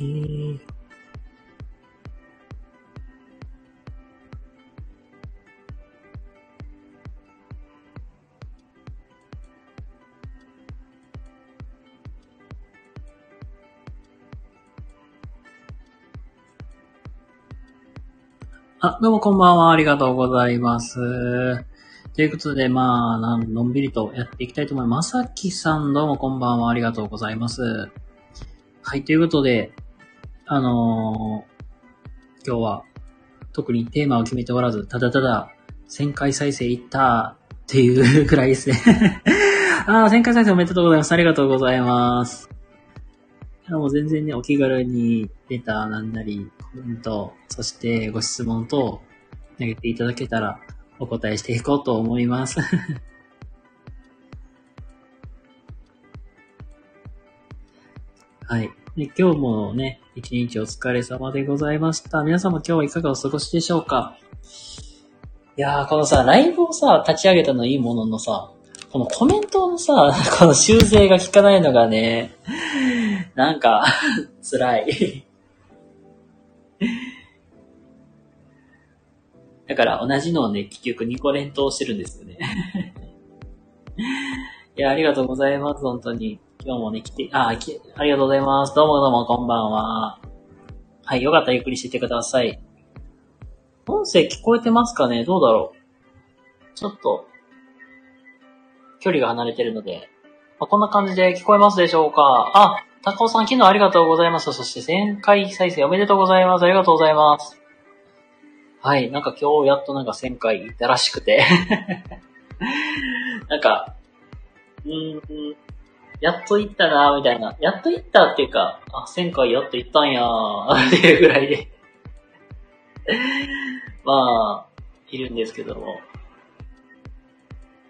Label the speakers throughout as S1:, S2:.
S1: えー、あ、どうもこんばんは。ありがとうございます。ということで、まあ、なんのんびりとやっていきたいと思います。まさきさん、どうもこんばんは。ありがとうございます。はい、ということで、あのー今日は特にテーマを決めておらず、ただただ1000回再生いったっていうくらいですね。ああ、1000回再生おめでとうございます。ありがとうございます。もう全然ね、お気軽にレターなんなり、コメント、そしてご質問等投げていただけたらお答えしていこうと思います。はい。で今日もね、一日お疲れ様でございました。皆様今日はいかがお過ごしでしょうか？いやー、このさ、ライブをさ、立ち上げたのいいもののさ、このコメントのさ、この修正が効かないのがね、なんか、辛い。だから同じのをね、結局2個連投してるんですよね。いや、ありがとうございます、本当に。今日もね、来て、あ、きありがとうございます。どうもどうも、こんばんは。はい、よかったらゆっくりしててください。音声聞こえてますかね？どうだろうちょっと、距離が離れてるので、まあ、こんな感じで聞こえますでしょうか？あ、高尾さん昨日ありがとうございます。そして1000回再生おめでとうございます。ありがとうございます。はい、なんか今日やっとなんか1000回行ったらしくて。なんか、うーん、やっと行ったなみたいな。やっと行ったっていうか、あ、1000回やっと行ったんやー っていうぐらいで。まあ、いるんですけども。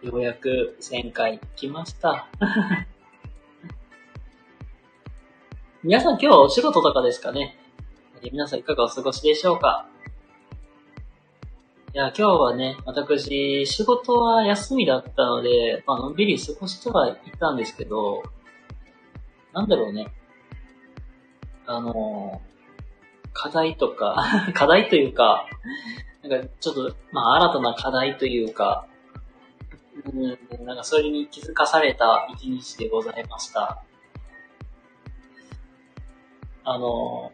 S1: ようやく1000回来ました。皆さん今日はお仕事とかですかね？皆さんいかがお過ごしでしょうか？いや、今日はね、私、仕事は休みだったので、まあ、のんびり過ごしてはいたんですけど、なんだろうね。あの、課題とか、課題というか、なんかちょっと、まあ、新たな課題というか、うん、なんかそれに気づかされた一日でございました。あの、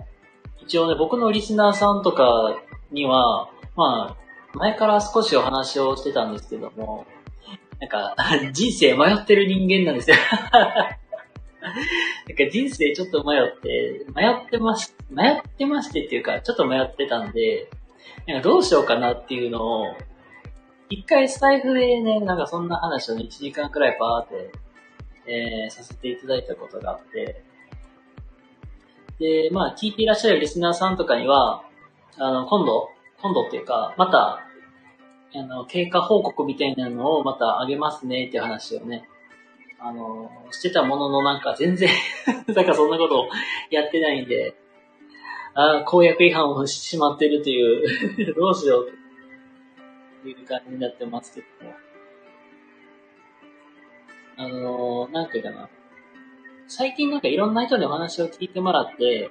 S1: 一応ね、僕のリスナーさんとかには、まあ、前から少しお話をしてたんですけども、なんか、人生迷ってる人間なんですよ。なんか人生ちょっと迷って、迷ってまし、迷ってましてっていうか、ちょっと迷ってたんで、なんかどうしようかなっていうのを、一回スタイフでね、なんかそんな話をね、1時間くらいパーって、えー、させていただいたことがあって、で、まあ、聞いていらっしゃるリスナーさんとかには、あの、今度、今度っていうか、また、あの、経過報告みたいなのをまたあげますねっていう話をね、あの、してたもののなんか全然、なんかそんなことをやってないんで、ああ、公約違反をしてしまってるという、どうしようという感じになってますけども。あの、なんていうかな。最近なんかいろんな人にお話を聞いてもらって、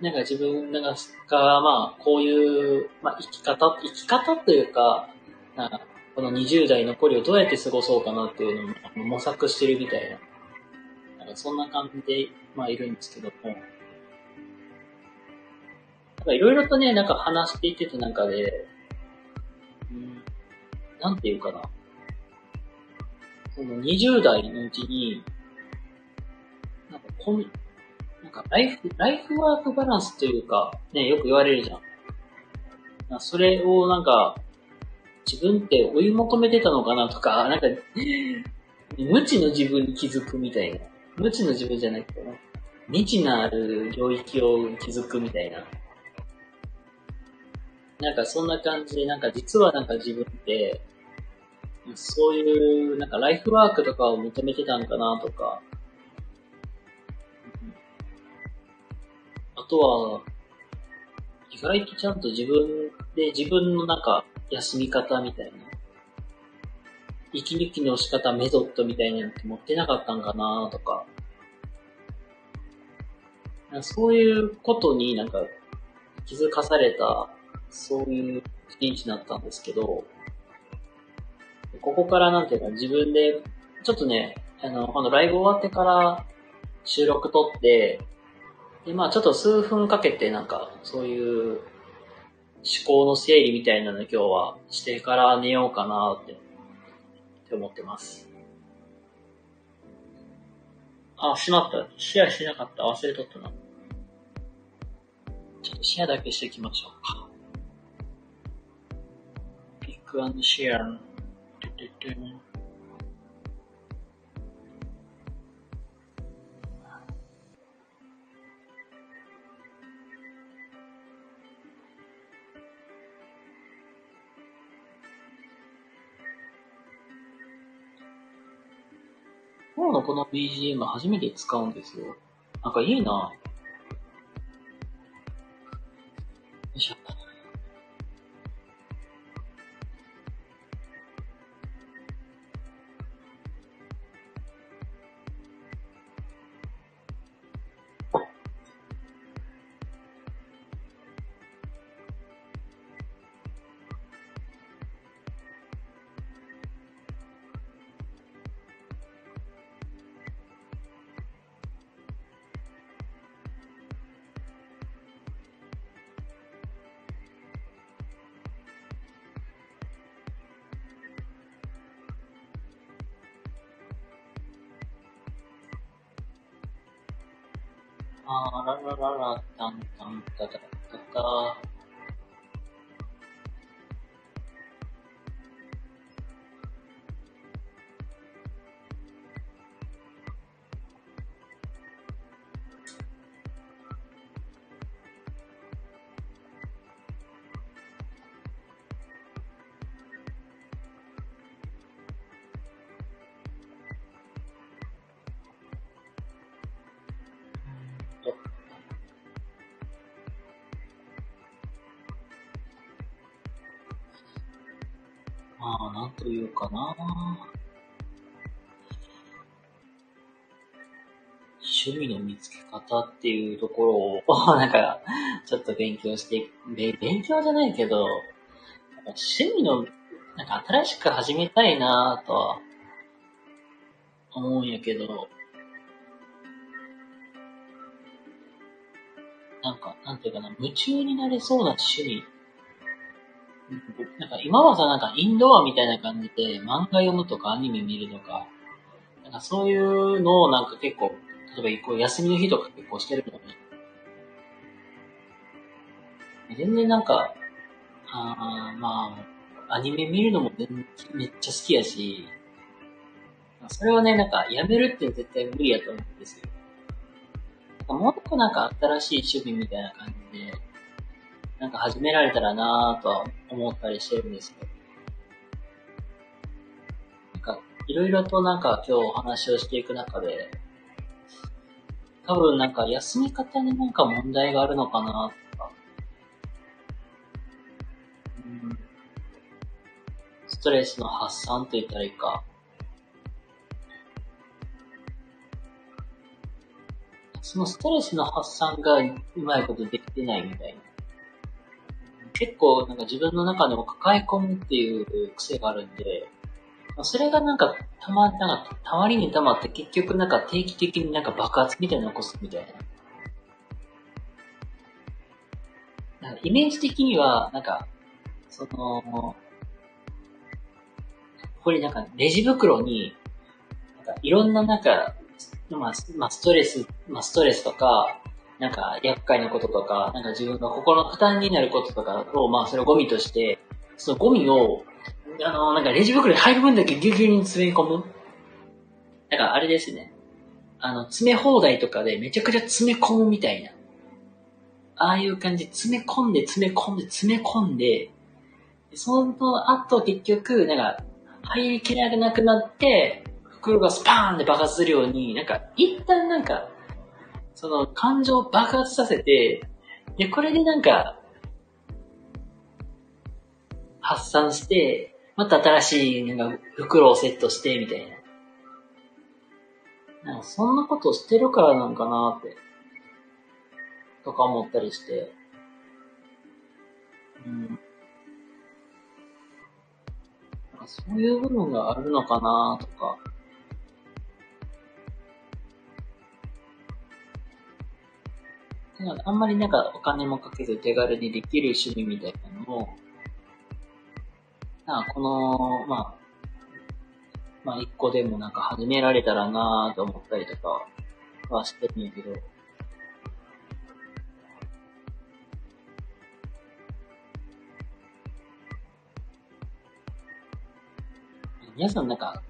S1: なんか自分が、まあ、こういう、まあ、生き方、生き方というか、なんかこの20代残りをどうやって過ごそうかなっていうのを模索してるみたいな、なんかそんな感じで、まあ、いるんですけども。いろいろとね、なんか話していってた中で、うん、なんていうかな。その20代のうちに、なんかこ、かライフ、ライフワークバランスというか、ね、よく言われるじゃん。なそれをなんか、自分って追い求めてたのかなとか、なんか、無知の自分に気づくみたいな。無知の自分じゃないけど、未知なある領域を気づくみたいな。なんかそんな感じで、なんか実はなんか自分って、そういう、なんかライフワークとかを求めてたんかなとか、とは、意外とちゃんと自分で自分のなんか休み方みたいな、息抜きの仕方、メソッドみたいなのって持ってなかったんかなとか、そういうことになんか気づかされた、そういう一日だったんですけど、ここからなんていうか自分で、ちょっとね、あの、このライブ終わってから収録撮って、で、まあちょっと数分かけてなんか、そういう思考の整理みたいなの今日はしてから寝ようかなって、って思ってます。あ、しまった。シェアしなかった。忘れとったな。ちょっとシェアだけしていきましょうか。ピックアンドシェア。今日のこの BGM 初めて使うんですよ。なんかいいな。あらららら、たんたんたたたた。ところを、なんか、ちょっと勉強して、勉強じゃないけど、趣味の、なんか新しく始めたいなぁとは、思うんやけど、なんか、なんていうかな、夢中になれそうな趣味。なんか今はさ、なんかインドアみたいな感じで漫画読むとかアニメ見るとか、なんかそういうのをなんか結構、例えばこう休みの日とか結構してるけどね。全然なんか、あまあ、アニメ見るのもめっちゃ好きやし、それはね、なんかやめるって絶対無理やと思うんですよ。もっとなんか新しい趣味みたいな感じで、なんか始められたらなぁとは思ったりしてるんですけど。なんか、いろいろとなんか今日お話をしていく中で、多分なんか休み方になんか問題があるのかなとか、うん、ストレスの発散と言ったらいいか、そのストレスの発散がうまいことできてないみたいな。結構なんか自分の中でも抱え込むっていう癖があるんで、それがなんかたま、なんか、たまりにたまって結局なんか定期的になんか爆発みたいなの起こすみたいな。なんかイメージ的には、なんか、その、ここになんかレジ袋に、なんかいろんななんか、まあ、まあ、ストレス、まあ、ストレスとか、なんか、厄介なこととか、なんか自分の心の負担になることとかを、まあ、それをゴミとして、そのゴミを、あの、なんかレジ袋に入る分だけギュギュに詰め込む。なんか、あれですね。あの、詰め放題とかでめちゃくちゃ詰め込むみたいな。ああいう感じ、詰め込んで、詰め込んで、詰め込んで、その後結局、なんか、入りきらなくなって、袋がスパーンって爆発するように、なんか、一旦なんか、その感情を爆発させて、で、これでなんか、発散して、また新しいなんか袋をセットして、みたいな。なんかそんなことしてるからなんかなって。とか思ったりして、うん。そういう部分があるのかなとか。あんまりなんかお金もかけず手軽にできる趣味みたいなのも、なこの、まあ、まあ一個でもなんか始められたらなぁと思ったりとかはしてるんやけど、皆さんなんか、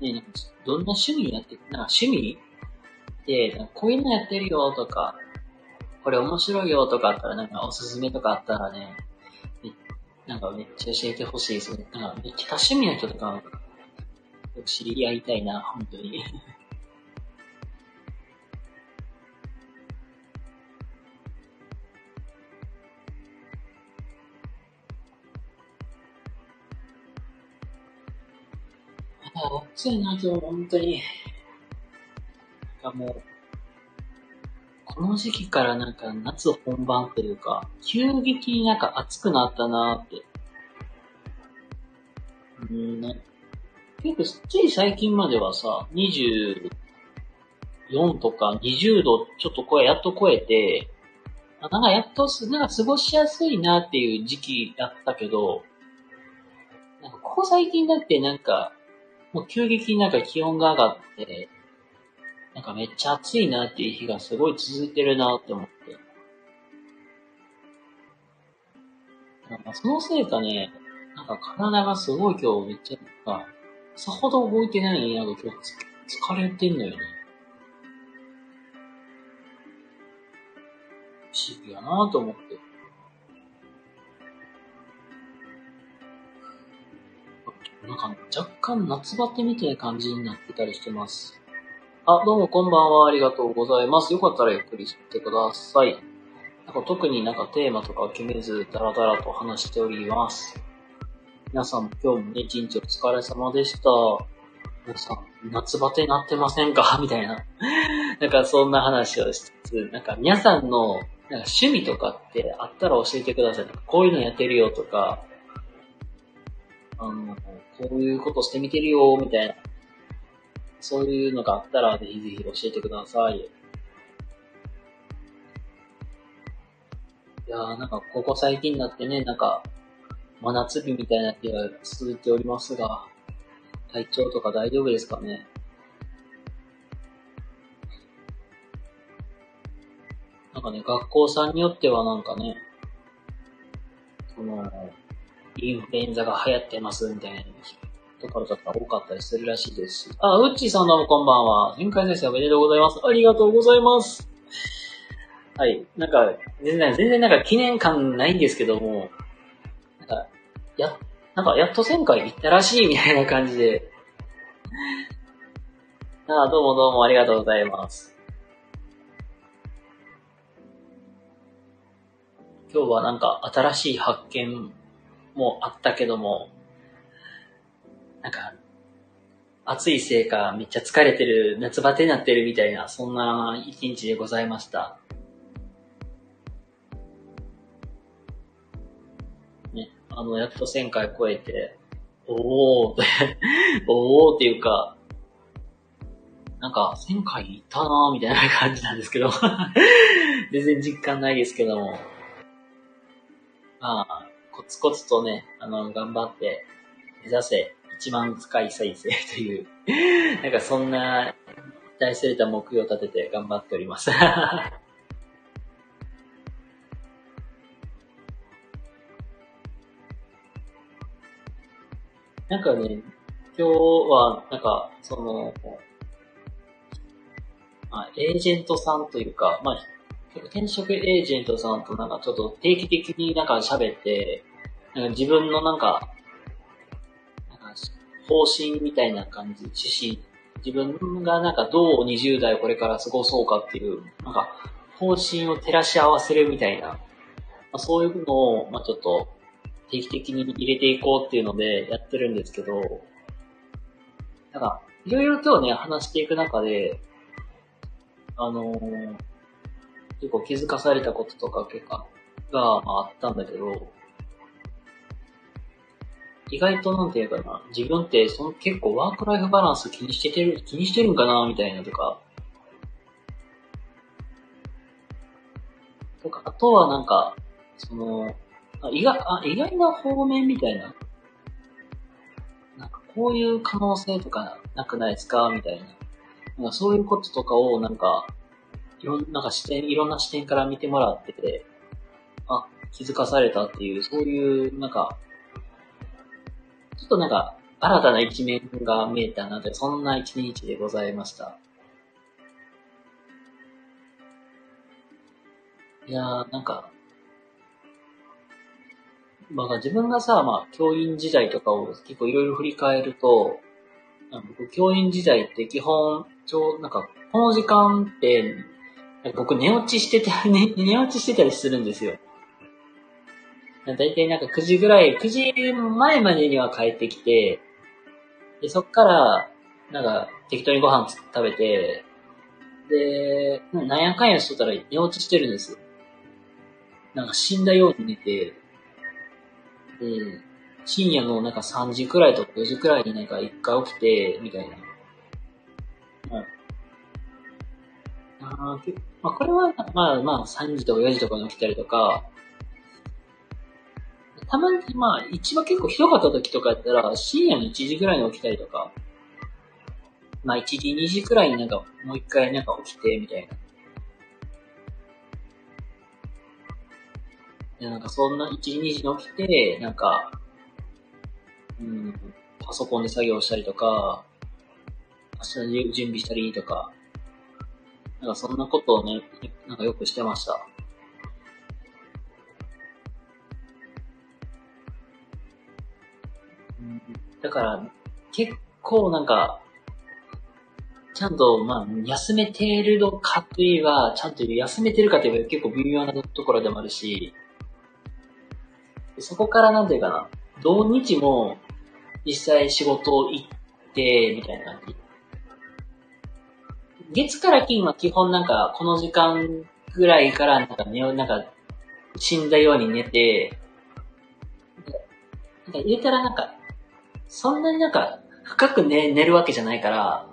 S1: ね、なんかどんな趣味やって、なんか趣味で、なんかこういうのやってるよとか、これ面白いよとかあったら、なんかおすすめとかあったらね、なんかめっちゃ教えてほしいですね。なんかめっちゃ多趣味な人とか、知り合いたいな、本当に。あ、暑いな、今日、本当に。なんかもう、この時期からなんか夏本番というか、急激になんか暑くなったなーって。うんね。結構、つい最近まではさ、24とか20度ちょっと超え、やっと超えて、なんかやっとす、なんか過ごしやすいなっていう時期だったけど、なんかここ最近だってなんか、もう急激になんか気温が上がって、なんかめっちゃ暑いなっていう日がすごい続いてるなって思って。なんかそのせいかね、なんか体がすごい今日めっちゃ、なんか、さほど動いてないのになんか今日疲れてんのよね。不思議やなと思って。なんか若干夏バテみたいな感じになってたりしてます。あ、どうもこんばんは。ありがとうございます。よかったらゆっくりしてください。なんか特になんかテーマとか決めず、だらだらと話しております。皆さん今日もね、一日お疲れ様でした。皆さん、夏バテになってませんか？みたいな。なんかそんな話をしつつ、なんか皆さんのなんか趣味とかってあったら教えてください。こういうのやってるよとか、あの、こういうことしてみてるよ、みたいな。そういうのがあったら、ぜひぜひ教えてください。いやー、なんか、ここ最近になってね、なんか、真夏日みたいな日が続いておりますが、体調とか大丈夫ですかね？なんかね、学校さんによってはなんかね、その、インフルエンザが流行ってますみたいなところとか多かったりするらしいですし。あ、ウッチーさんどうもこんばんは。新海先生おめでとうございます。ありがとうございます。はい。なんか、全然、全然なんか記念感ないんですけども、なんか、や、なんかやっと1000回行ったらしいみたいな感じで。あどうもどうもありがとうございます。今日はなんか新しい発見もあったけども、なんか、暑いせいかめっちゃ疲れてる、夏バテになってるみたいな、そんな一日でございました。ね、あの、やっと1000回超えて、おーって、おーっていうか、なんか1000回いったなーみたいな感じなんですけど 全然実感ないですけども、まあ、コツコツとね、あの、頑張って目指せ1万回再生という、なんかそんな、大それた目標を立てて頑張っております。なんかね、今日は、なんか、その、まあ、エージェントさんというか、まあ、転職エージェントさんとなんかちょっと定期的になんか喋って、なんか自分のなんか方針みたいな感じ、趣旨、自分がなんかどう20代をこれから過ごそうかっていう、なんか方針を照らし合わせるみたいな、まあ、そういうのを、まあちょっと定期的に入れていこうっていうのでやってるんですけど、なんか、いろいろとね、話していく中で、あのー、結構気づかされたこととか結構があったんだけど、意外となんていうかな、自分ってその結構ワークライフバランス気にしてる、気にしてるんかなみたいなとか、とか、あとはなんか、その、あ意外あ意外な方面みたいな。なんかこういう可能性とかなくないですかみたいな。なんかそういうこととかをなんか、いろんな、なんか視点、いろんな視点から見てもらってて、あ、気づかされたっていう、そういう、なんか、ちょっとなんか、新たな一面が見えたなとそんな一日でございました。いやー、なんか、まあ自分がさ、まあ教員時代とかを結構いろいろ振り返ると、僕教員時代って基本、ちょう、なんか、この時間って、僕寝落ちしてた、ね、寝落ちしてたりするんですよ。だいたいなんか9時ぐらい、9時前までには帰ってきて、で、そっから、なんか適当にご飯食べて、で、なんやかんやしとったら寝落ちしてるんですよ。なんか死んだように寝て、で、深夜のなんか3時くらいとか4時くらいになんか一回起きて、みたいな。はい。あまあ、これは、まあまあ3時とか4時とかに起きたりとか、たまに、まあ、一番結構ひどかった時とかやったら、深夜の1時くらいに起きたりとか、まあ1時、2時くらいになんかもう一回なんか起きて、みたいな。で、なんかそんな1時、2時に起きて、なんか、うん、パソコンで作業したりとか、明日準備したりとか、なんかそんなことをね、なんかよくしてました。だから、結構なんか、ちゃんと、まあ、休めてるのかといえば、ちゃんと休めてるかといえば結構微妙なところでもあるし、そこからなんていうかな、土日も実際仕事を行って、みたいな感じ。月から金は基本なんか、この時間ぐらいからなんか寝よう、なんか、死んだように寝て、なんか入れたらなんか、そんなになんか、深く寝、寝るわけじゃないから、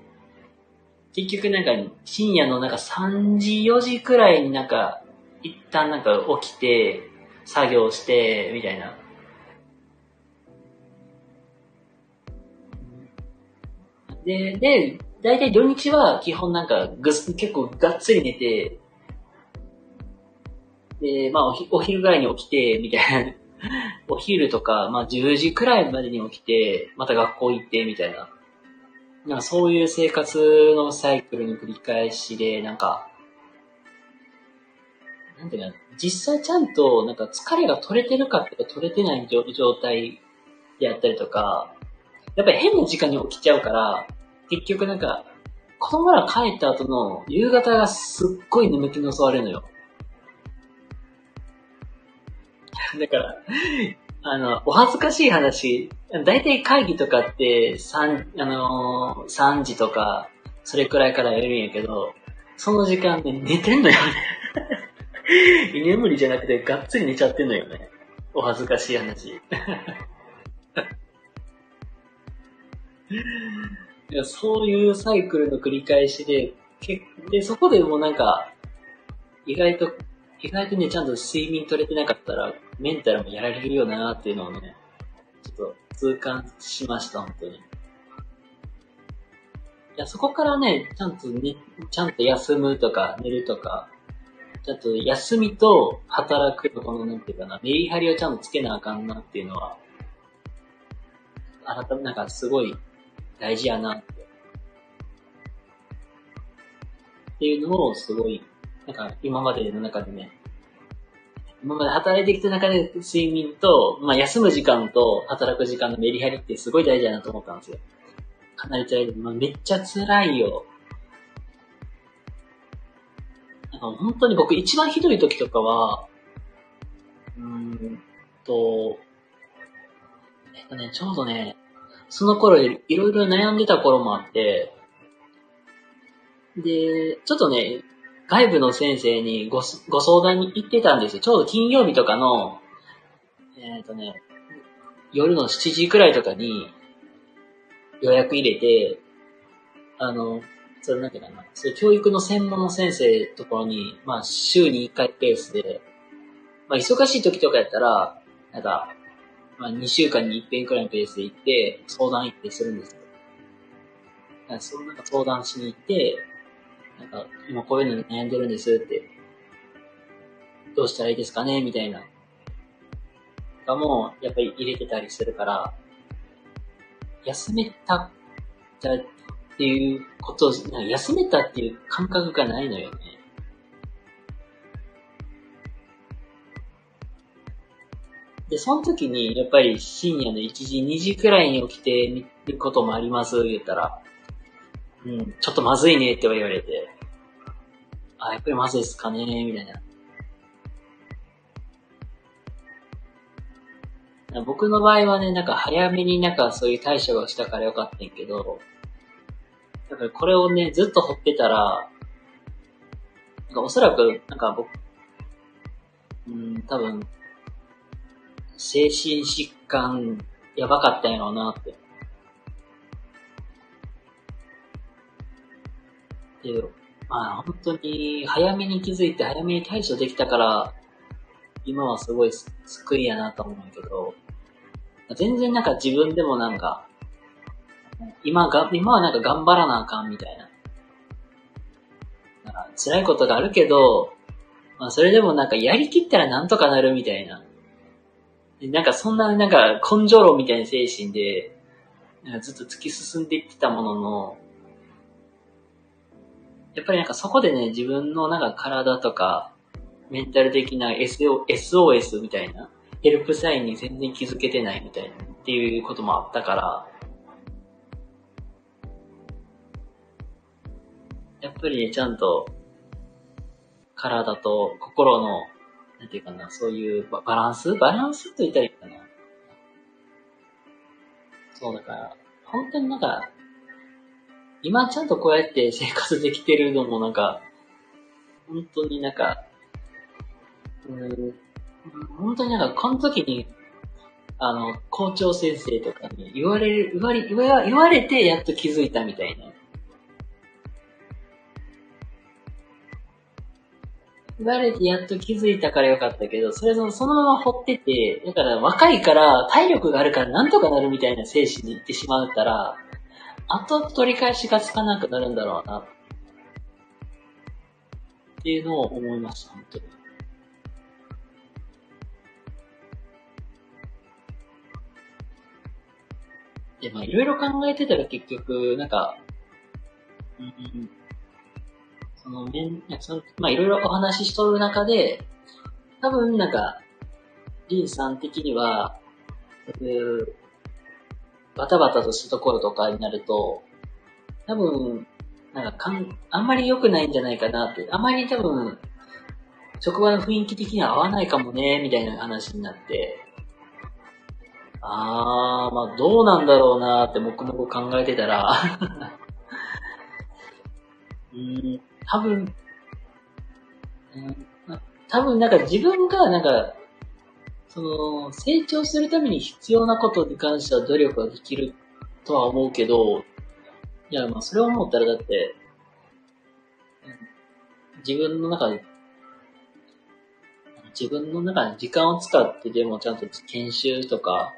S1: 結局なんか、深夜のなんか3時、4時くらいになんか、一旦なんか起きて、作業して、みたいな。で、で、だいたい土日は基本なんかぐ結構がっつり寝て、で、まあおお昼ぐらいに起きて、みたいな。お昼とか、まあ10時くらいまでに起きて、また学校行って、みたいな。なんかそういう生活のサイクルの繰り返しで、なんか、なんていうか、実際ちゃんと、なんか疲れが取れてるかっていうか取れてない状態であったりとか、やっぱり変な時間に起きちゃうから、結局なんか、子供ら帰った後の夕方がすっごい眠気に襲われるのよ。だから、あの、お恥ずかしい話、だいたい会議とかって、三、あのー、3時とか、それくらいからやるんやけど、その時間で寝てんのよね 居眠りじゃなくて、がっつり寝ちゃってんのよね。お恥ずかしい話。いやそういうサイクルの繰り返しで、けで、そこでもなんか、意外と、意外とね、ちゃんと睡眠取れてなかったら、メンタルもやられるよなーっていうのをね、ちょっと痛感しました、本当に。いや、そこからね、ちゃんとね、ちゃんと休むとか、寝るとか、ちょっと休みと働くとこの、なんていうかな、メリハリをちゃんとつけなあかんなっていうのは、改め、なんかすごい大事やなって。っていうのをすごい、なんか今までの中でね、今まで働いてきた中で睡眠と、まあ休む時間と働く時間のメリハリってすごい大事だなと思ったんですよ。かなり辛い。まあ、めっちゃ辛いよ。なんか本当に僕一番ひどい時とかは、うーんと、えっとね、ちょうどね、その頃いろいろ悩んでた頃もあって、で、ちょっとね、外部の先生にごご相談に行ってたんですよ。ちょうど金曜日とかの、えっ、ー、とね、夜の7時くらいとかに予約入れて、あの、それなんていうかな、そういう教育の専門の先生ところに、まあ週に1回ペースで、まあ忙しい時とかやったら、なんか、まあ2週間に1遍くらいのペースで行って、相談行ってするんですよ。そのなんか相談しに行って、なんか、今こういうの悩んでるんですって、どうしたらいいですかね？みたいな。がもう、やっぱり入れてたりするから、休めたじゃっていうことを、休めたっていう感覚がないのよね。で、その時に、やっぱり深夜の1時、2時くらいに起きてみることもあります、言ったら、うん、ちょっとまずいねって言われて、あ、やっぱりまずいっすかねみたいな。僕の場合はね、なんか早めになんかそういう対処がしたからよかったんけど、だからこれをね、ずっと掘ってたら、なんかおそらく、なんか僕、うん、多分、精神疾患やばかったんやろうなって。で、まあ本当に早めに気づいて早めに対処できたから、今はすごい救いやなと思うんけど、全然なんか自分でもなんか、今が、今はなんか頑張らなあかんみたいな。なんか辛いことがあるけど、まあそれでもなんかやりきったらなんとかなるみたいな。なんかそんななんか根性論みたいな精神で、ずっと突き進んでいってたものの、やっぱりなんかそこでね、自分のなんか体とか、メンタル的な SOS みたいな、ヘルプサインに全然気づけてないみたいな、っていうこともあったから、やっぱりね、ちゃんと、体と心の、なんていうかな、そういうバランス？バランスと言ったらいいかな。そうだから、本当になんか、今ちゃんとこうやって生活できてるのもなんか、本当になんか、うん、本当になんか、この時に、あの、校長先生とかに言われる、言われ、言わ言われてやっと気づいたみたいな。言われてやっと気づいたからよかったけど、それそのそのまま掘ってて、だから若いから体力があるからなんとかなるみたいな精神に行ってしまったら、後取り返しがつかなくなるんだろうな。っていうのを思いました、本当に。で、まあいろいろ考えてたら結局、なんか、うん、その面、そのまあいろいろお話ししとる中で、多分なんか、リンさん的には、バタバタとしたところとかになると、多分、なんかかん、あんまり良くないんじゃないかなって、あまり多分、職場の雰囲気的には合わないかもね、みたいな話になって、あー、まあどうなんだろうなって黙々考えてたら。うん、多分、うん、多分なんか自分がなんかその、成長するために必要なことに関しては努力ができるとは思うけど、いや、まあ、それを思ったらだって、自分の中で、自分の中で時間を使ってでもちゃんと研修とか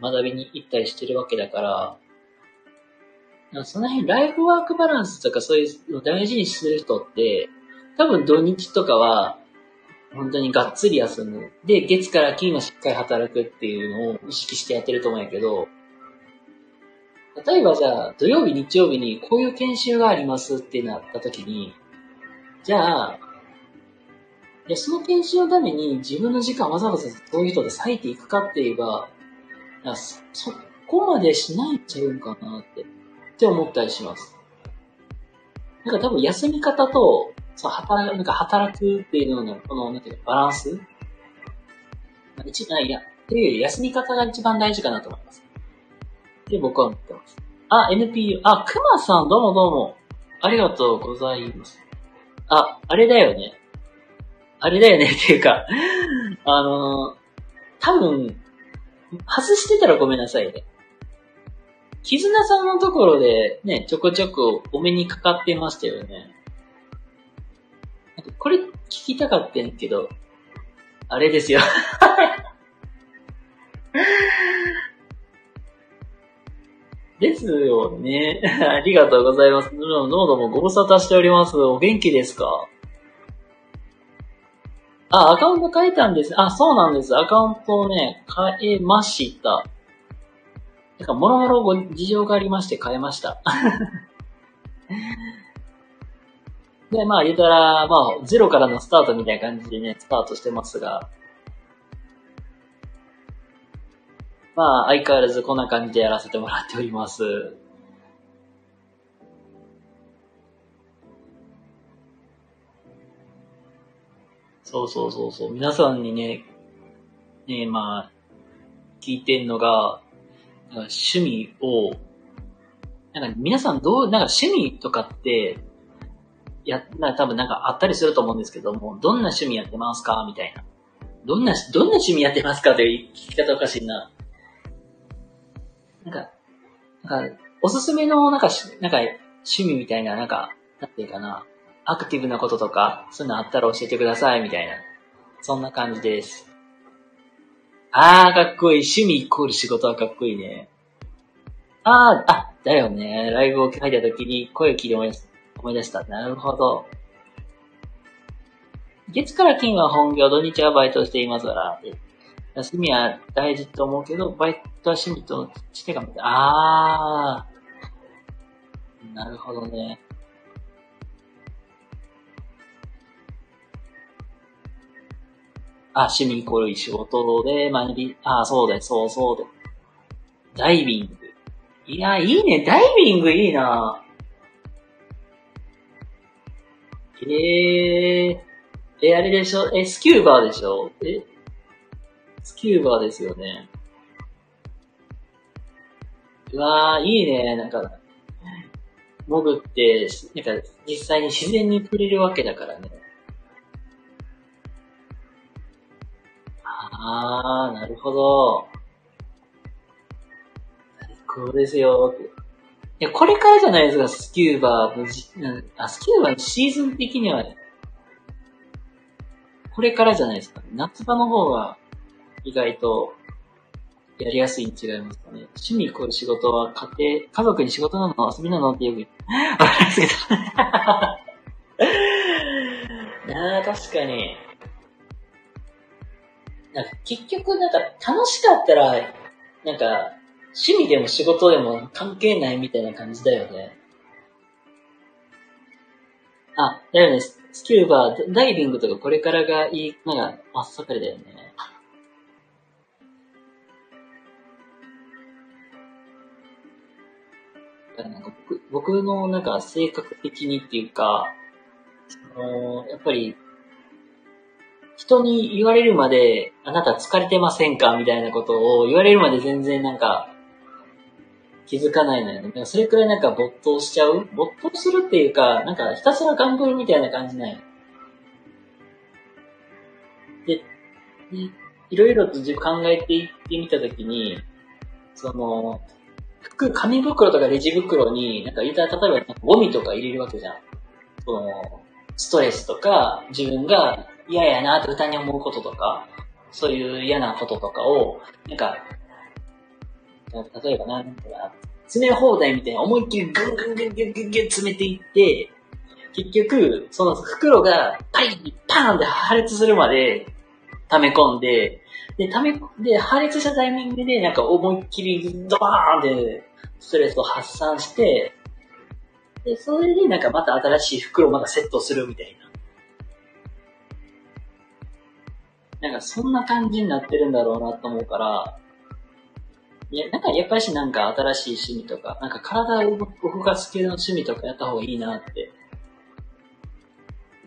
S1: 学びに行ったりしてるわけだから、その辺ライフワークバランスとかそういうのを大事にする人って、多分土日とかは本当にがっつり休む。で、月から金はしっかり働くっていうのを意識してやってると思うんやけど、例えばじゃあ、土曜日、日曜日にこういう研修がありますってなった時に、じゃあ、いや、その研修のために自分の時間わざわざそういう人で割いていくかって言えば、そそこまでしないんちゃうんかなって、って思ったりします。なんか多分休み方と、そう、働く、なんか働くっていうのの、この、なんていうバランス？一番、いや、っていうより休み方が一番大事かなと思います。で、僕は思ってます。あ、NPU、あ、熊さん、どうもどうも。ありがとうございます。あ、あれだよね。あれだよねっていうか、あのー、多分、外してたらごめんなさいね。絆さんのところでね、ちょこちょこお目にかかってましたよね。これ聞きたかったんけど、あれですよ。ですよね。ありがとうございます。どうもご無沙汰しております。お元気ですか？あ、アカウント変えたんです。あ、そうなんです。アカウントをね、変えました。なんか、もろもろご事情がありまして変えました。で、まあ言うたら、まあ、ゼロからのスタートみたいな感じでね、スタートしてますが、まあ、相変わらずこんな感じでやらせてもらっております。そうそうそうそう。皆さんにね、ねまあ、聞いてんのが、なんか趣味を、なんか皆さんどう、なんか趣味とかって、や、な多分なんかあったりすると思うんですけども、どんな趣味やってますかみたいな。どんな、どんな趣味やってますかという聞き方おかしいな。なんか、なんか、おすすめの、なんか、なんか、趣味みたいな、なんか、なんていうかな、アクティブなこととか、そういうのあったら教えてください、みたいな。そんな感じです。あー、かっこいい。趣味イコール仕事はかっこいいね。あー、あ、だよね。ライブを書いた時に声を聞いて思い出した。思い出した。なるほど。月から金は本業、土日はバイトしていますから。休みは大事と思うけど、バイトは趣味としてが、あー。なるほどね。あ、趣味イコール仕事で学び、あ、そうだ、そうそうだ。ダイビング。いや、いいね。ダイビングいいなえー、え、あれでしょ？え、スキューバーでしょ？え？スキューバーですよね。うわー、いいね。なんか、潜って、なんか、実際に自然に触れるわけだからね。あー、なるほど。最高ですよ。いや、これからじゃないですか、スキューバーのあ、スキューバーシーズン的には、これからじゃないですか。夏場の方が意外とやりやすいに違いますかね。趣味イコール仕事は家庭、家族に仕事なの遊びなのってよく、わかりますけど。な あ、確かに。なんか結局なんか楽しかったら、なんか趣味でも仕事でも関係ないみたいな感じだよね。あ、だよね。スキューバー、ダイビングとかこれからがいい、なんか真っ盛りだよね。なんか僕僕のなんか性格的にっていうか、あのやっぱり人に言われるまで、あなた疲れてませんか？みたいなことを言われるまで全然なんか、気づかないのよね。それくらいなんか没頭しちゃう？没頭するっていうか、なんかひたすら頑張るみたいな感じない？で、でいろいろと自分考えていってみたときに、その、服、紙袋とかレジ袋に、なんか言ったら、例えばゴミとか入れるわけじゃん。その、ストレスとか、自分が嫌やなって歌に思うこととか、そういう嫌なこととかを、なんか、例えばなんか、詰め放題みたいな思いっきりぐんぐんぐんぐんぐんぐん詰めていって、結局、その袋がパリパーンって破裂するまで溜め込んで、で、溜め、で、破裂したタイミングで、なんか思いっきりドバーンってストレスを発散して、で、それでなんかまた新しい袋をまたセットするみたいな。なんかそんな感じになってるんだろうなと思うから、いや、なんかやっぱりしなんか新しい趣味とか、なんか体を動かす系の趣味とかやった方がいいなって、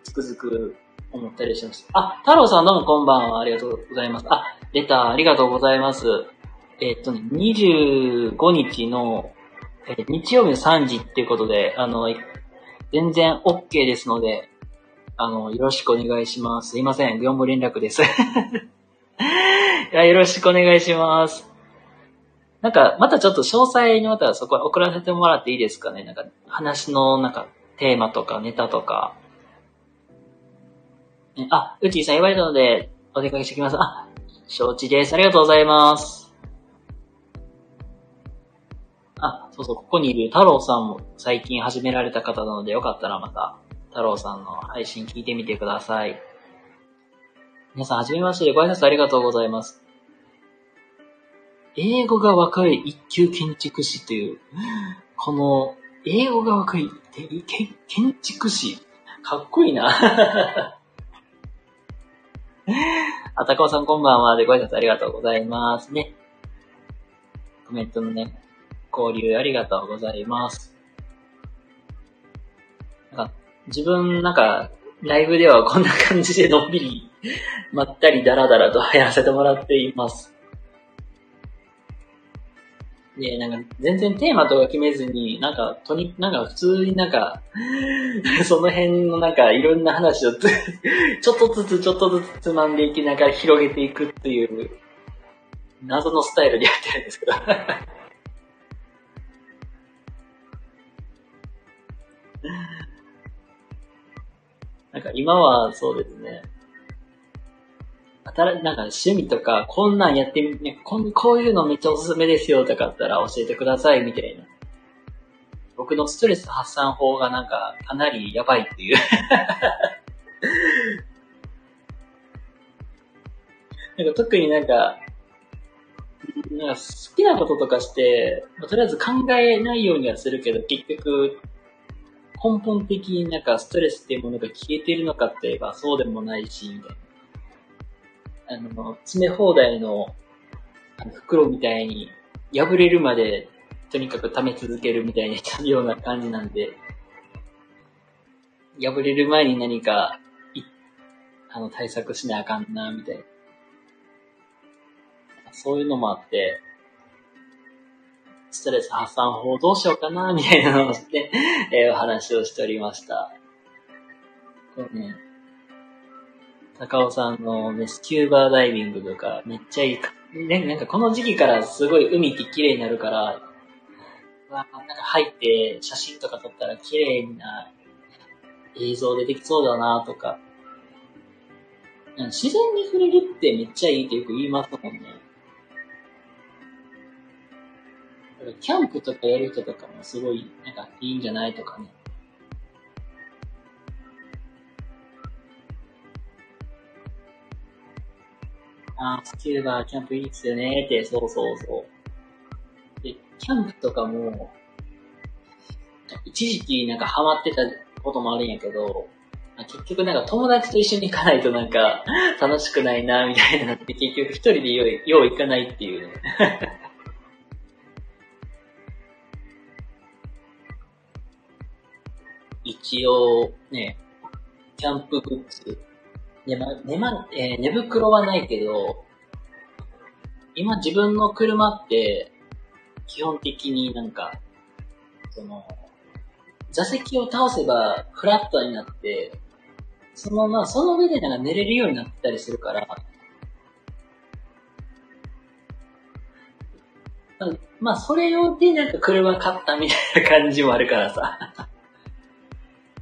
S1: つくづく思ったりします。あ、太郎さんどうもこんばんは。ありがとうございます。あ、レターありがとうございます。え、っとね、25日の、え、日曜日の3時っていうことで、あの、全然 OK ですので、あの、よろしくお願いします。すいません、業務連絡です。いや、よろしくお願いします。なんか、またちょっと詳細にまたそこ送らせてもらっていいですかね？なんか、話の、なんか、テーマとか、ネタとか。ねあ、うちーさん言われたので、お出かけしてきます。あ、承知です。ありがとうございます。あ、そうそう、ここにいる太郎さんも最近始められた方なので、よかったらまた、太郎さんの配信聞いてみてください。皆さん、はじめましてご挨拶ありがとうございます。英語がわかる一級建築士という、この、英語がわかるてけ建築士。かっこいいな。あ、高尾さんこんばんは。で、ご挨拶ありがとうございますね。コメントのね、交流ありがとうございます。なんか、自分、なんか、ライブではこんな感じでのんびり、まったりだらだらとやらせてもらっています。で、なんか、全然テーマとか決めずに、なんか、とに、なんか普通になんか、その辺のなんか、いろんな話を ちょっとずつちょっとずつつまんでいきながら広げていくっていう、謎のスタイルでやってるんですけど。なんか今はそうですね。新なんか趣味とか、こんなんやってみ、ね、こんこういうのめっちゃおすすめですよとかあったら教えてくださいみたいな。僕のストレス発散法がなんかかなりやばいっていう。なんか特になんか、なんか好きなこととかして、まあとりあえず考えないようにはするけど、結局、根本的になんかストレスっていうものが消えてるのかって言えばそうでもないし、みたいな。あの、詰め放題のあの袋みたいに破れるまでとにかく溜め続けるみたいなような感じなんで、破れる前に何かあの対策しなあかんな、みたいな。そういうのもあって、ストレス発散法どうしようかな、みたいなのをして、えーお話をしておりました。これね、高尾さんのね、スキューバーダイビングとか、めっちゃいいか。ね、なんかこの時期からすごい海って綺麗になるから、わなんか入って写真とか撮ったら綺麗な映像出てきそうだなとか。自然に触れるってめっちゃいいってよく言いますもんね。キャンプとかやる人とかもすごい、なんかいいんじゃないとかね。あー、スキューバーキャンプいいっすよねって、そうそうそう。で、キャンプとかも、一時期なんかハマってたこともあるんやけど、結局なんか友達と一緒に行かないとなんか 楽しくないなみたいになって結局一人でようよう行かないっていうね。一応ね、キャンプグッズ、ねま、ねま、えー寝袋はないけど、今自分の車って、基本的になんか、その、座席を倒せばフラットになって、そのまま、その上でなんか寝れるようになったりするから、まあ、それ用でなんか車買ったみたいな感じもあるからさ。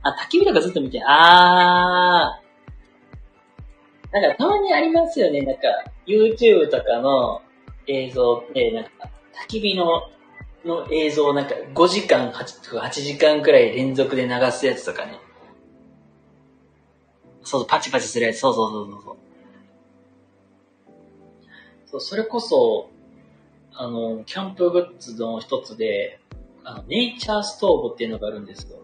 S1: あ、焚き火とかずっと見て、あー。なんかたまにありますよね。なんか YouTube とかの映像で、なんか焚き火のの映像をなんか5時間、8, 8時間くらい連続で流すやつとかね。そうそう、パチパチするやつ。そうそうそうそうそう。そ、れこそ、あの、キャンプグッズの一つで、あの、ネイチャーストーブっていうのがあるんですよ。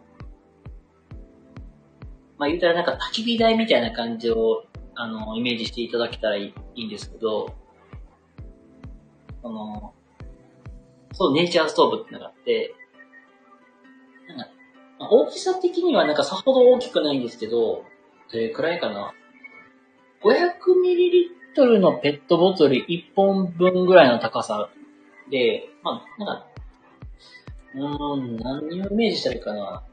S1: まあ言うたらなんか焚き火台みたいな感じを、あの、イメージしていただけたらいいんですけど、あの、そう、ネイチャーストーブってのがあって、なんか、大きさ的にはなんかさほど大きくないんですけど、どれくらいかな。500ml のペットボトル1本分ぐらいの高さで、まあ、なんか、うーん、何をイメージしたらいいかな。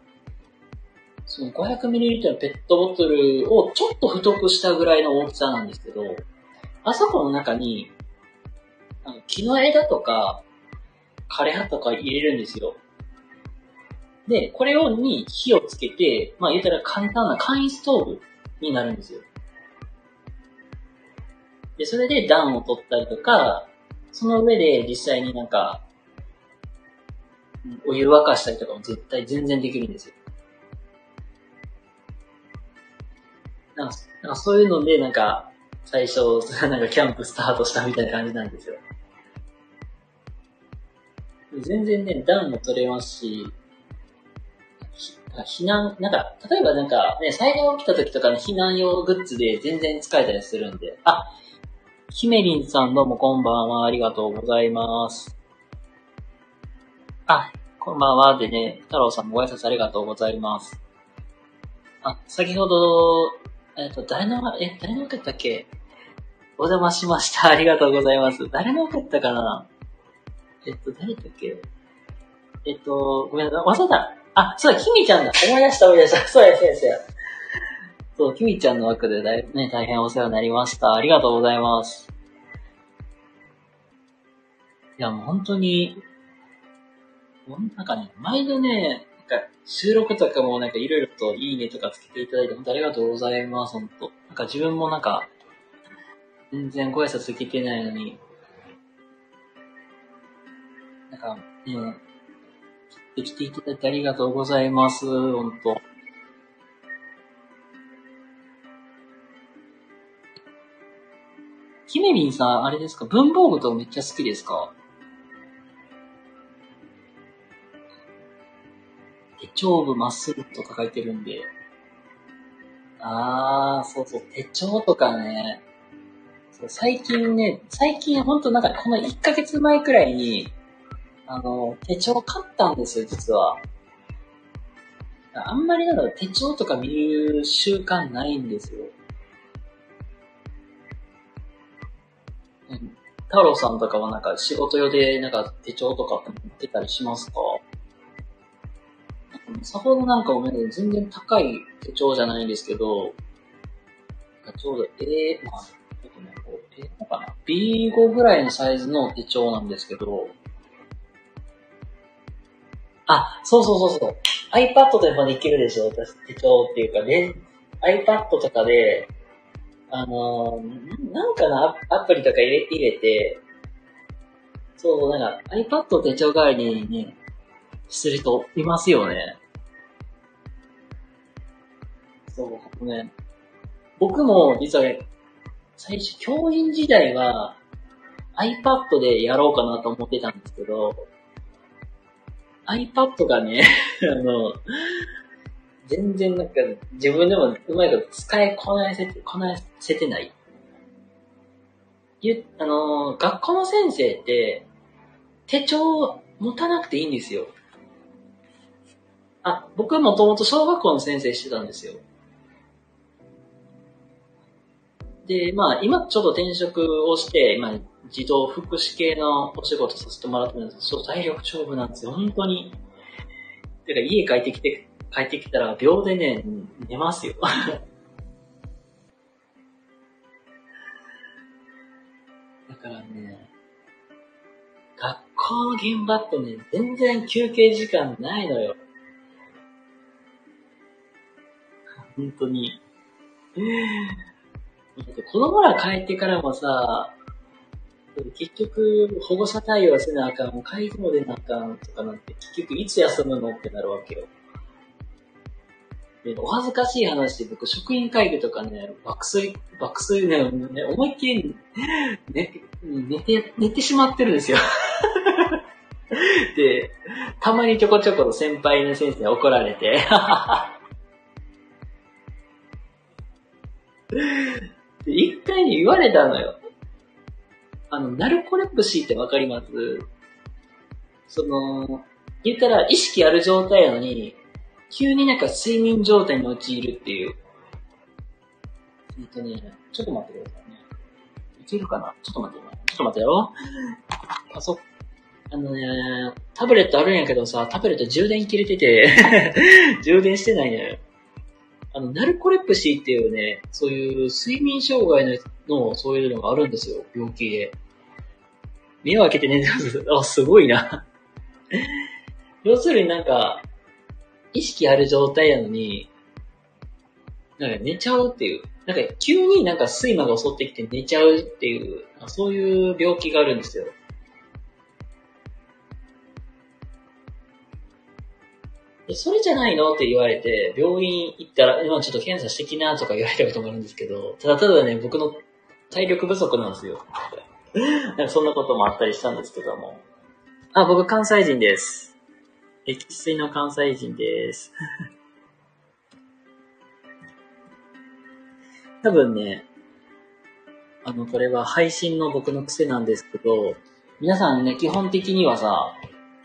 S1: その 500ml のペットボトルをちょっと太くしたぐらいの大きさなんですけど、あそこの中に、あの木の枝とか、枯葉とか入れるんですよ。で、これをに火をつけて、まあ言ったら簡単な簡易ストーブになるんですよ。で、それで暖を取ったりとか、その上で実際になんか、お湯沸かしたりとかも絶対全然できるんですよ。なんか、なんかそういうので、なんか、最初、なんかキャンプスタートしたみたいな感じなんですよ。全然ね、暖も取れますし、避難、なんか、例えばなんかね、災害起きた時とかの避難用グッズで全然使えたりするんで、あ、ひめりんさんどうもこんばんは、ありがとうございます。あ、こんばんはでね、太郎さんもご挨拶ありがとうございます。あ、先ほど、えっ、と、誰の、え、誰の送ったっけ？お邪魔しました。ありがとうございます。誰の送ったかな？えっと、誰だっけ？えっと、ごめんなさい。忘れた。あ、そうだ、キミちゃんだ。思い出した、思い出した。そうや、先生。そう、キミちゃんの枠でだい、ね、大変お世話になりました。ありがとうございます。いや、もう本当に、なんかね、毎度ね、収録とかもなんかいろいろといいねとかつけていただいて、本当ありがとうございます、本当なんか自分もなんか、全然ご挨拶できてないのに、なんか、ね、できていただいてありがとうございます。ほんと。ひめみんさん、あれですか？文房具とめっちゃ好きですか？手帳部まっすぐとか書いてるんで。あー、そうそう、手帳とかね。そう最近ね、最近ほんとなんかこの1ヶ月前くらいに、あの、手帳買ったんですよ、実は。あんまりなんか手帳とか見る習慣ないんですよ。うん。太郎さんとかはなんか仕事用でなんか手帳とか持ってたりしますか？さほどなんかおめで全然高い手帳じゃないんですけど、ちょうど A、まあ、ちょっとね、こう、A のかな ?B5 ぐらいのサイズの手帳なんですけど、あ、そうそうそうそう。iPad でもできるでしょ、手帳っていうかね。iPad とかで、あのー、なんかなアプリとか入れ入れて、そう、なんか iPad 手帳代わりにね、する人いますよね。そう、ね。僕も実はね、最初、教員時代は iPad でやろうかなと思ってたんですけど、iPad がね、あの、全然なんか自分でもうまいこと使いこなせて、こなせてない。ゆ、あの、学校の先生って手帳持たなくていいんですよ。あ、僕はもともと小学校の先生してたんですよ。で、まあ、今ちょっと転職をして、まあ、児童福祉系のお仕事させてもらってるんですけど、体力勝負なんですよ、本当に。てか、家帰ってきて、帰ってきたら秒でね、寝ますよ。だからね、学校の現場ってね、全然休憩時間ないのよ。本当に。子供ら帰ってからもさ、結局、保護者対応せなあかん、もう会議も出なあかんとかなんて、結局いつ休むのってなるわけよ。で、お恥ずかしい話で僕、職員会議とかね、爆睡、爆睡ね、ね思いっきり寝寝て、寝てしまってるんですよで、たまにちょこちょこの先輩の先生に怒られて一回に言われたのよ。あの、ナルコレプシーってわかります？その、言ったら意識ある状態やのに、急になんか睡眠状態に陥るっていう。えっとね、ちょっと待ってくださいね。いけるかな？ちょっと待って。ちょっと待ってよ。あ、そ、あのね、タブレットあるんやけどさ、タブレット充電切れてて 充電してないのよ。あの、ナルコレプシーっていうね、そういう睡眠障害の、のそういうのがあるんですよ、病気で。目を開けて寝てます。あ、すごいな。要するになんか、意識ある状態なのに、なんか寝ちゃうっていう。なんか急になんか睡魔が襲ってきて寝ちゃうっていう、そういう病気があるんですよ。それじゃないの？って言われて、病院行ったら、今ちょっと検査してきなとか言われたこともあるんですけど、ただただね、僕の体力不足なんですよ。なんかそんなこともあったりしたんですけども。あ、僕関西人です。歴史の関西人です。多分ね、あの、これは配信の僕の癖なんですけど、皆さんね、基本的にはさ、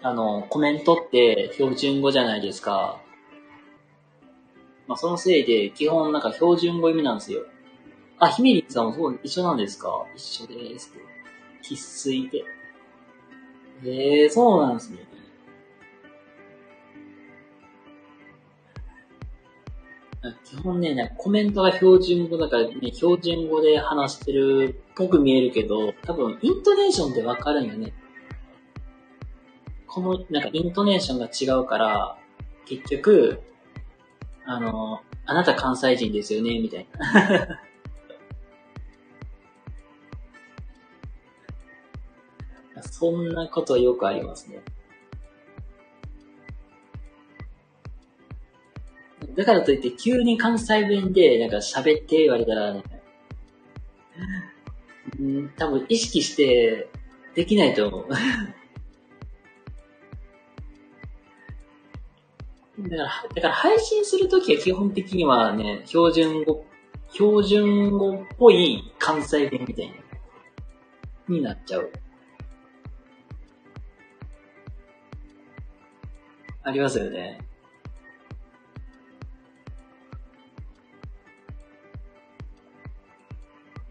S1: あの、コメントって標準語じゃないですか。まあ、そのせいで、基本なんか標準語読みなんですよ。あ、ひめりさんもそう、一緒なんですか？一緒ですって。必須で。ええー、そうなんですね。基本ね、なんかコメントが標準語だからね、標準語で話してるっぽく見えるけど、多分イントネーションってわかるんよね。この、なんかイントネーションが違うから、結局、あの、あなた関西人ですよね、みたいな。そんなことよくありますね。だからといって急に関西弁でなんか喋って言われたらね、うん、多分意識してできないと思う。だから、だから配信するときは基本的にはね、標準語、標準語っぽい関西弁みたいな、になっちゃう。ありますよね。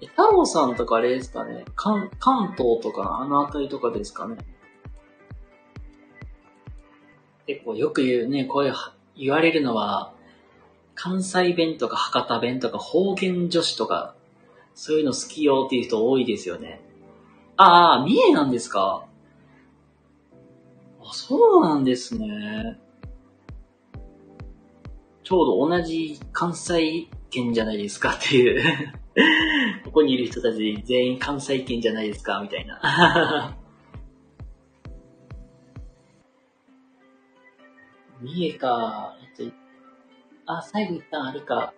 S1: え、太郎さんとかあれですかね関、関東とかあの辺りとかですかね結構よく言うね、こういう言われるのは、関西弁とか博多弁とか方言女子とか、そういうの好きよっていう人多いですよね。ああ、三重なんですか？あ、そうなんですね。ちょうど同じ関西圏じゃないですかっていう ここにいる人たち全員関西圏じゃないですかみたいな三重か、えっと、あ、最後一旦あれか。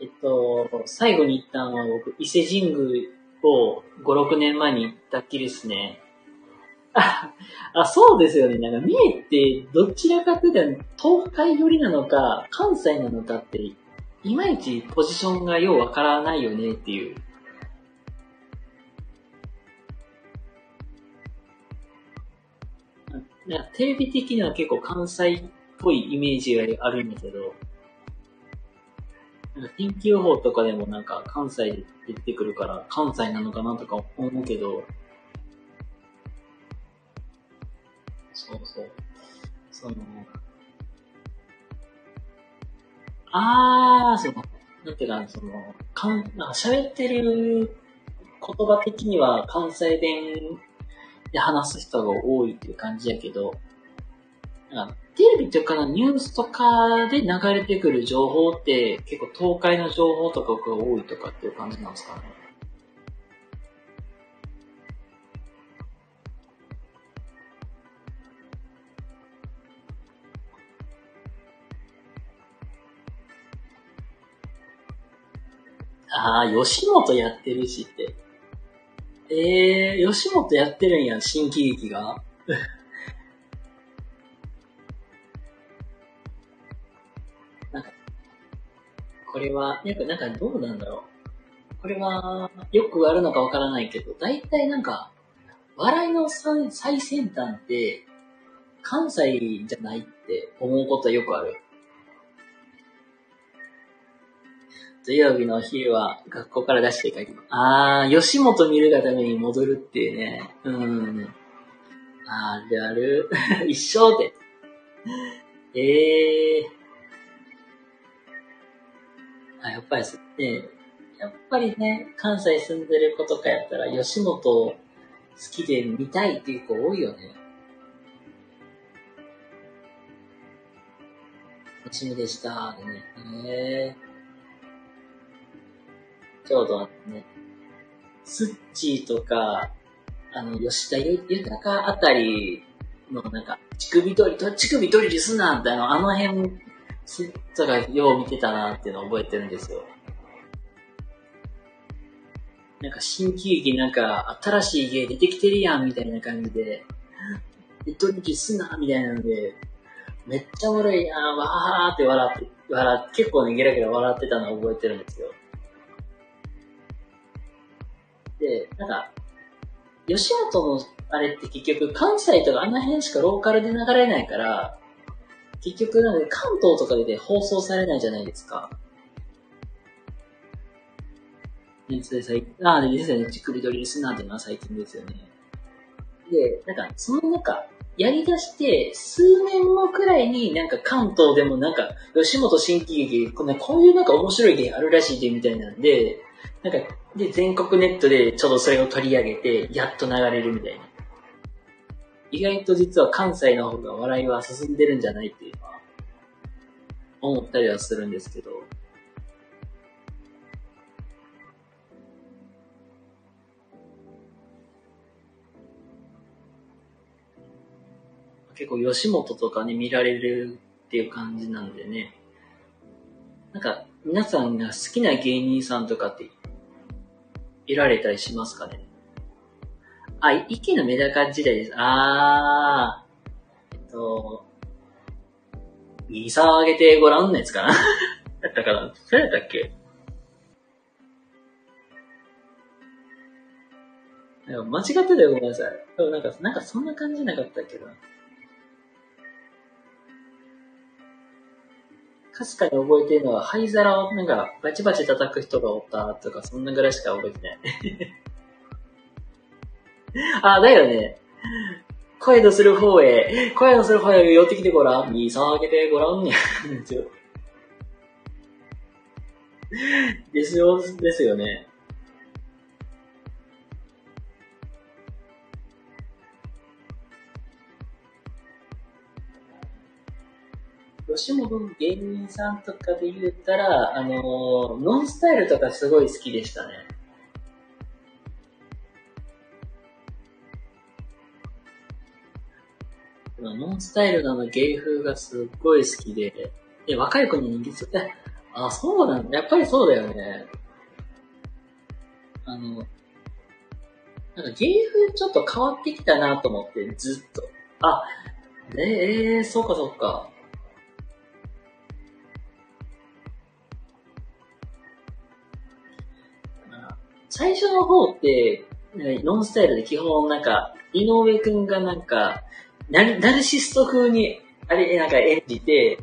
S1: えっと、最後に行ったのは僕、伊勢神宮を5、6年前に行ったっきりですね。あ、あそうですよね。なんか三重ってどちらかというと東海寄りなのか、関西なのかって、いまいちポジションがようわからないよねっていう。なテレビ的には結構関西っぽいイメージがあるんだけど、なんか天気予報とかでもなんか関西で出てくるから関西なのかなとか思うけど、そうそう。その、あー、その、なんていうか、その、かん、なんか喋ってる言葉的には関西弁で話す人が多いっていう感じやけど、なんかテレビとかのニュースとかで流れてくる情報って結構東海の情報とかが多いとかっていう感じなんですかね。ああ、吉本やってるしって。えー、吉本やってるんや、新喜劇が？なんか、これは、なんか、なんかどうなんだろう？これは、よくあるのかわからないけど、大体なんか、笑いの最先端って、関西じゃないって思うことはよくある。土曜日のお昼は学校から出して帰ります。あー、吉本見るがために戻るっていうね。うん。あるある。一生で。えー。あ、やっぱりね、やっぱりね、関西住んでる子とかやったら、吉本好きで見たいっていう子多いよね。楽しみでした。ねえ。ちょうどね、スッチーとか、あの、吉田豊あたりのなんか、乳首取り、乳首取りすなってあの、あの辺、とかよう見てたなっていうのを覚えてるんですよ。なんか新喜劇なんか新しい芸出てきてるやんみたいな感じで、取りすなみたいなので、めっちゃおもろいやん、わーって笑って、笑って、結構ね、ゲラゲラ笑ってたのを覚えてるんですよ。で、なんか、吉本のあれって結局関西とかあの辺しかローカルで流れないから、結局なんで関東とかで放送されないじゃないですか。ね、それ最近、ああ、ですよね、乳首取りリスナーっていうのは最近ですよね。で、なんか、その中、やり出して、数年後くらいになんか関東でもなんか、吉本新喜劇、こういうなんか面白い芸あるらしいでみたいなんで、なんか、で、全国ネットでちょうどそれを取り上げて、やっと流れるみたいな。意外と実は関西の方が笑いは進んでるんじゃないっていうのは、思ったりはするんですけど。結構吉本とかに見られるっていう感じなんでね。なんか、皆さんが好きな芸人さんとかっていられたりしますかね？あ、池のメダカ時代です。あー、えっと、右沢上げてごらんのやつかな？だったかな？それだったっけ？間違ってたよ、ごめんなさい。なんか、なんかそんな感じなかったけど。確かに覚えてるのは、灰皿をなんかバチバチ叩く人がおったとか、そんなぐらいしか覚えてない。あ、だよね。声のする方へ、声のする方へ寄ってきてごらん。に下げてごらんね。ですよ、ですよね。吉本の芸人さんとかで言ったら、あのー、ノンスタイルとかすごい好きでしたね。ノンスタイルなの芸風がすっごい好きで、で、若い子に人気する。あ、そうなんだ。やっぱりそうだよね。あの、なんか芸風ちょっと変わってきたなと思って、ずっと。あ、ええー、そうかそうか。最初の方って、ノンスタイルで基本なんか、井上くんがなんか、ナルシスト風に、あれ、なんか演じて、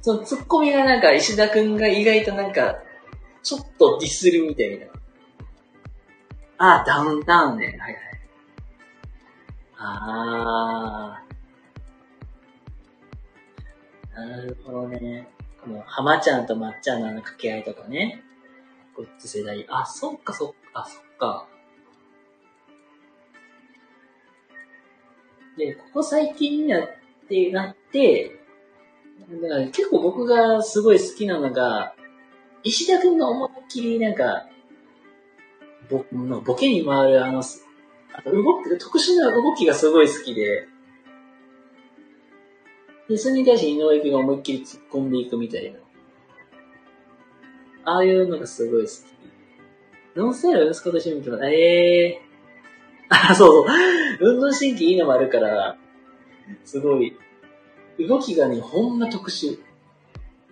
S1: そのツッコミがなんか石田くんが意外となんか、ちょっとディスるみたいな。ああ、ダウンタウンね。はいはい。ああ。なるほどね。この、浜ちゃんとまっちゃんの掛け合いとかね。こっち世代。あ、そっかそっか。あ、そっか。で、ここ最近になってなって、だから結構僕がすごい好きなのが、石田くんが思いっきりなんか、僕のボケに回るあの、あの動き、特殊な動きがすごい好きで、で、それに対して井上君が思いっきり突っ込んでいくみたいな。ああいうのがすごい好き。ノンスタイル息子と一緒に見てます。ええー。あ、そうそう。運動神経いいのもあるから、すごい、動きがね、ほんま特殊。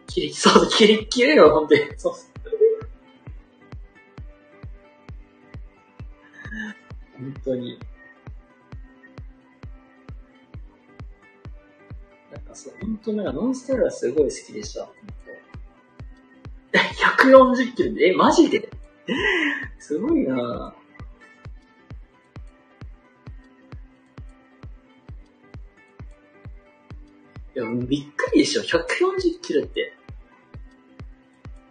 S1: キレッ、そうそう、キレキレよ、ほんとに。そう。本当に。なんかそう、本当なんかノンスタイルはすごい好きでした。140キロで、え、マジで？すごいなぁ。いや、びっくりでしょ。140キロって。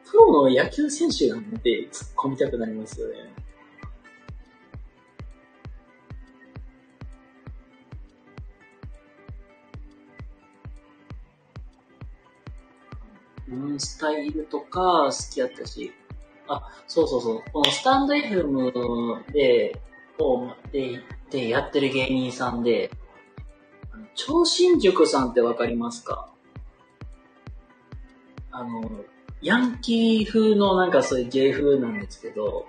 S1: プロの野球選手なんて突っ込みたくなりますよね。うん、スタイルとか好きやったし。あ、そうそうそう。このスタンド FM で、をで、でやってる芸人さんで、超新塾さんってわかりますか？あの、ヤンキー風のなんかそういう芸風なんですけど、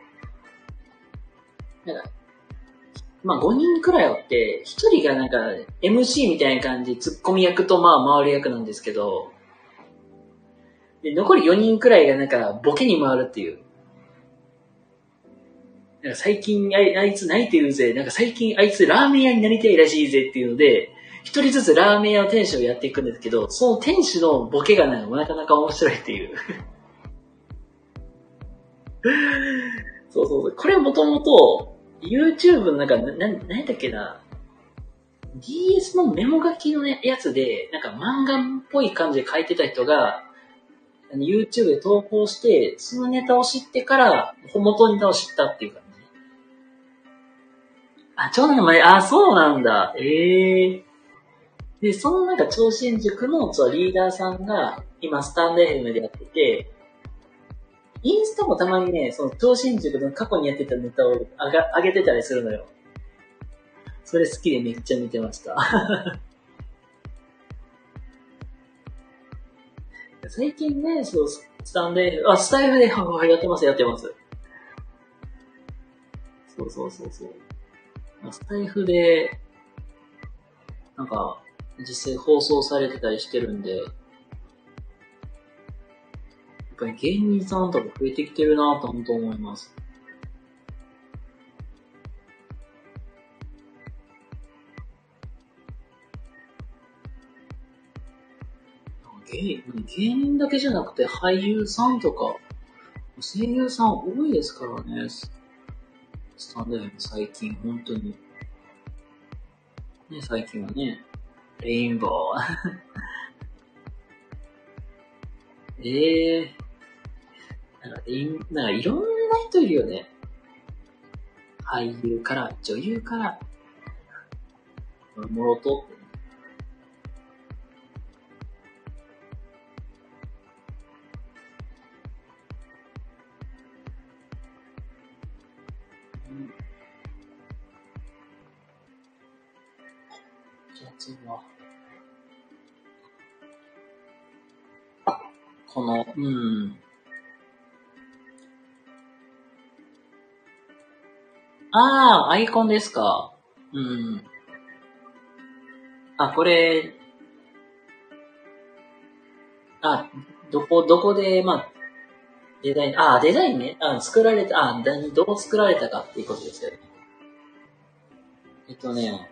S1: なんか、まあ5人くらいおって、1人がなんか MC みたいな感じ、ツッコミ役とまあ回る役なんですけど、で、残り4人くらいがなんかボケに回るっていう。なんか最近あいあいつ泣いてるぜ、なんか最近あいつラーメン屋になりたいらしいぜっていうので、一人ずつラーメン屋の店主をやっていくんですけど、その店主のボケがななかなか面白いっていう。そうそうそう。これはもともと、YouTube のなんか、な、な、なんだっけな。DS のメモ書きの、やつで、なんか漫画っぽい感じで書いてた人が、YouTube で投稿して、そのネタを知ってから、元ネタを知ったっていう感じ。あ、長男の前、あ、そうなんだ。ええー、で、そのなんか超新塾のリーダーさんが、今スタンド FM でやってて、インスタもたまにね、その超新塾の過去にやってたネタを上が上げてたりするのよ。それ好きでめっちゃ見てました。最近ね、そう、スタンで、あ、スタイフで、やってます、やってます。そうそうそうそう。スタイフで、なんか、実際放送されてたりしてるんで、やっぱり芸人さんとか増えてきてるなぁと本当思います。芸芸人だけじゃなくて俳優さんとか、声優さん多いですからね。スタンド FM 最近、本当に。ね、最近はね、レインボー。え えー、なんか、いなんかいろんな人いるよね。俳優から、女優から、もろとアイコンですか？うん。あ、これ、あ、どこ、どこで、まあ、デザイン、あ、デザインね。あ、作られた、あ、どう作られたかっていうことですよね。えっとね、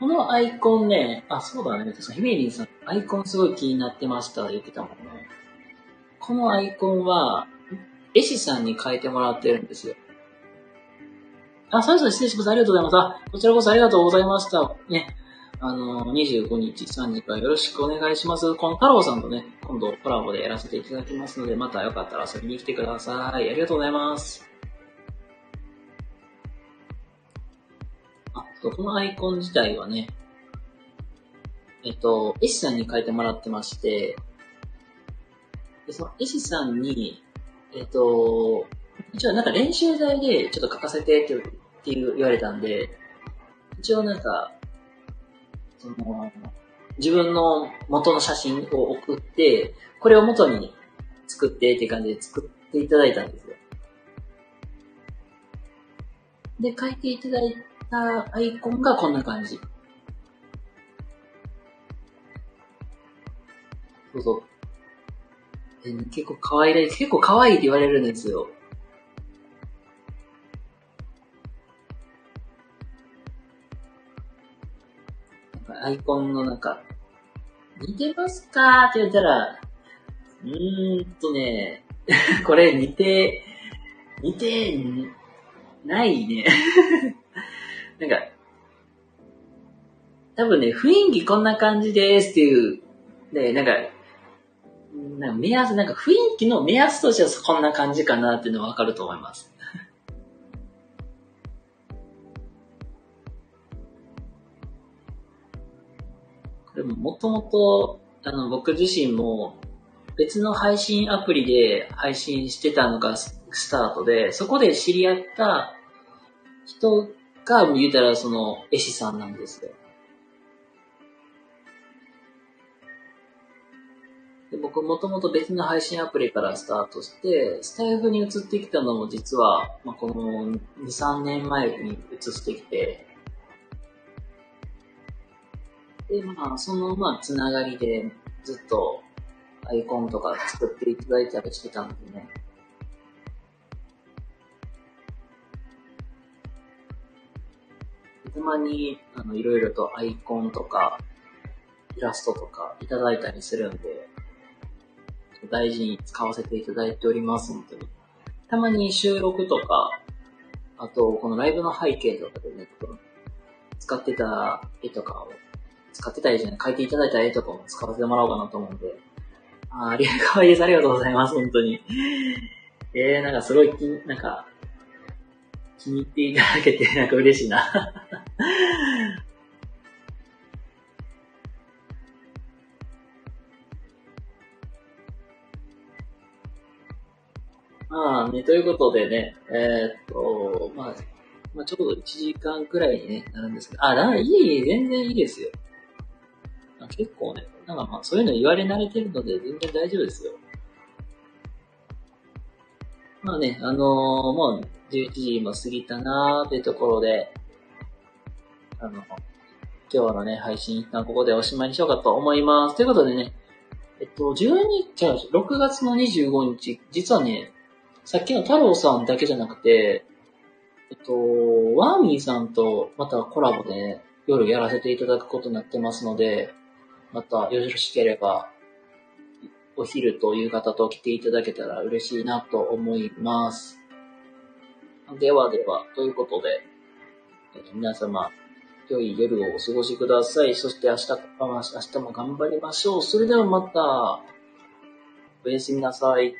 S1: このアイコンね、あ、そうだね。確かヒメリンさん、アイコンすごい気になってました言ってたもんね。このアイコンは、絵師さんに変えてもらってるんですよ。あ、そうです。失礼します。ありがとうございます。あ、こちらこそありがとうございました。ね。あの、25日3時からよろしくお願いします。この太郎さんとね、今度コラボでやらせていただきますので、またよかったら遊びに来てください。ありがとうございます。あこのアイコン自体はね、えっと、絵師さんに書いてもらってまして、でその絵師さんに、えっと、一応なんか練習台でちょっと書かせてってっていう言われたんで、一応なんか、その、自分の元の写真を送って、これを元に作ってって感じで作っていただいたんですよ。で、書いていただいたアイコンがこんな感じ。そうそう。え結構可愛い、結構可愛いって言われるんですよ。アイコンの中、似てますか？って言ったら、うーんとね、これ似て、似て、ないね。なんか、多分ね、雰囲気こんな感じですっていう、ね、なんか、なんか目安、なんか雰囲気の目安としてはこんな感じかなっていうのはわかると思います。これももともと、あの、僕自身も別の配信アプリで配信してたのがスタートで、そこで知り合った人が言うたらその絵師さんなんですよ。で僕もともと別の配信アプリからスタートして、スタイフに移ってきたのも実は、まあ、この2、3年前に移ってきて、で、まあ、その、まあ、つながりでずっとアイコンとか作っていただいたりしてたんでね。たまに、あの、いろいろとアイコンとか、イラストとかいただいたりするんで、大事に使わせていただいております、本当に。たまに収録とか、あと、このライブの背景とかでね、使ってた絵とかを、使ってた絵じゃない、描いていただいた絵とかも使わせてもらおうかなと思うんで、あありが とうです。ありがとうございます、本当に。えー、なんかすごい気、なんか、気に入っていただけて、なんか嬉しいな。ま あね、ということでね、えー、っと、まあ、まあ、ちょうど1時間くらいに、ね、なるんですけど、あ、だいい、全然いいですよ。結構ね、なんかまあそういうの言われ慣れてるので全然大丈夫ですよ。まあね、あのー、もう11時も過ぎたなーってところで、あの、今日のね、配信一旦ここでおしまいにしようかと思います。ということでね、えっと、12、じゃあ、6月の25日、実はね、さっきの太郎さんだけじゃなくて、えっと、ワーミーさんとまたコラボで、ね、夜やらせていただくことになってますので、またよろしければ、お昼と夕方と来ていただけたら嬉しいなと思います。ではでは、ということで、皆様、良い夜をお過ごしください。そして明日、明日も頑張りましょう。それではまた、おやすみなさい。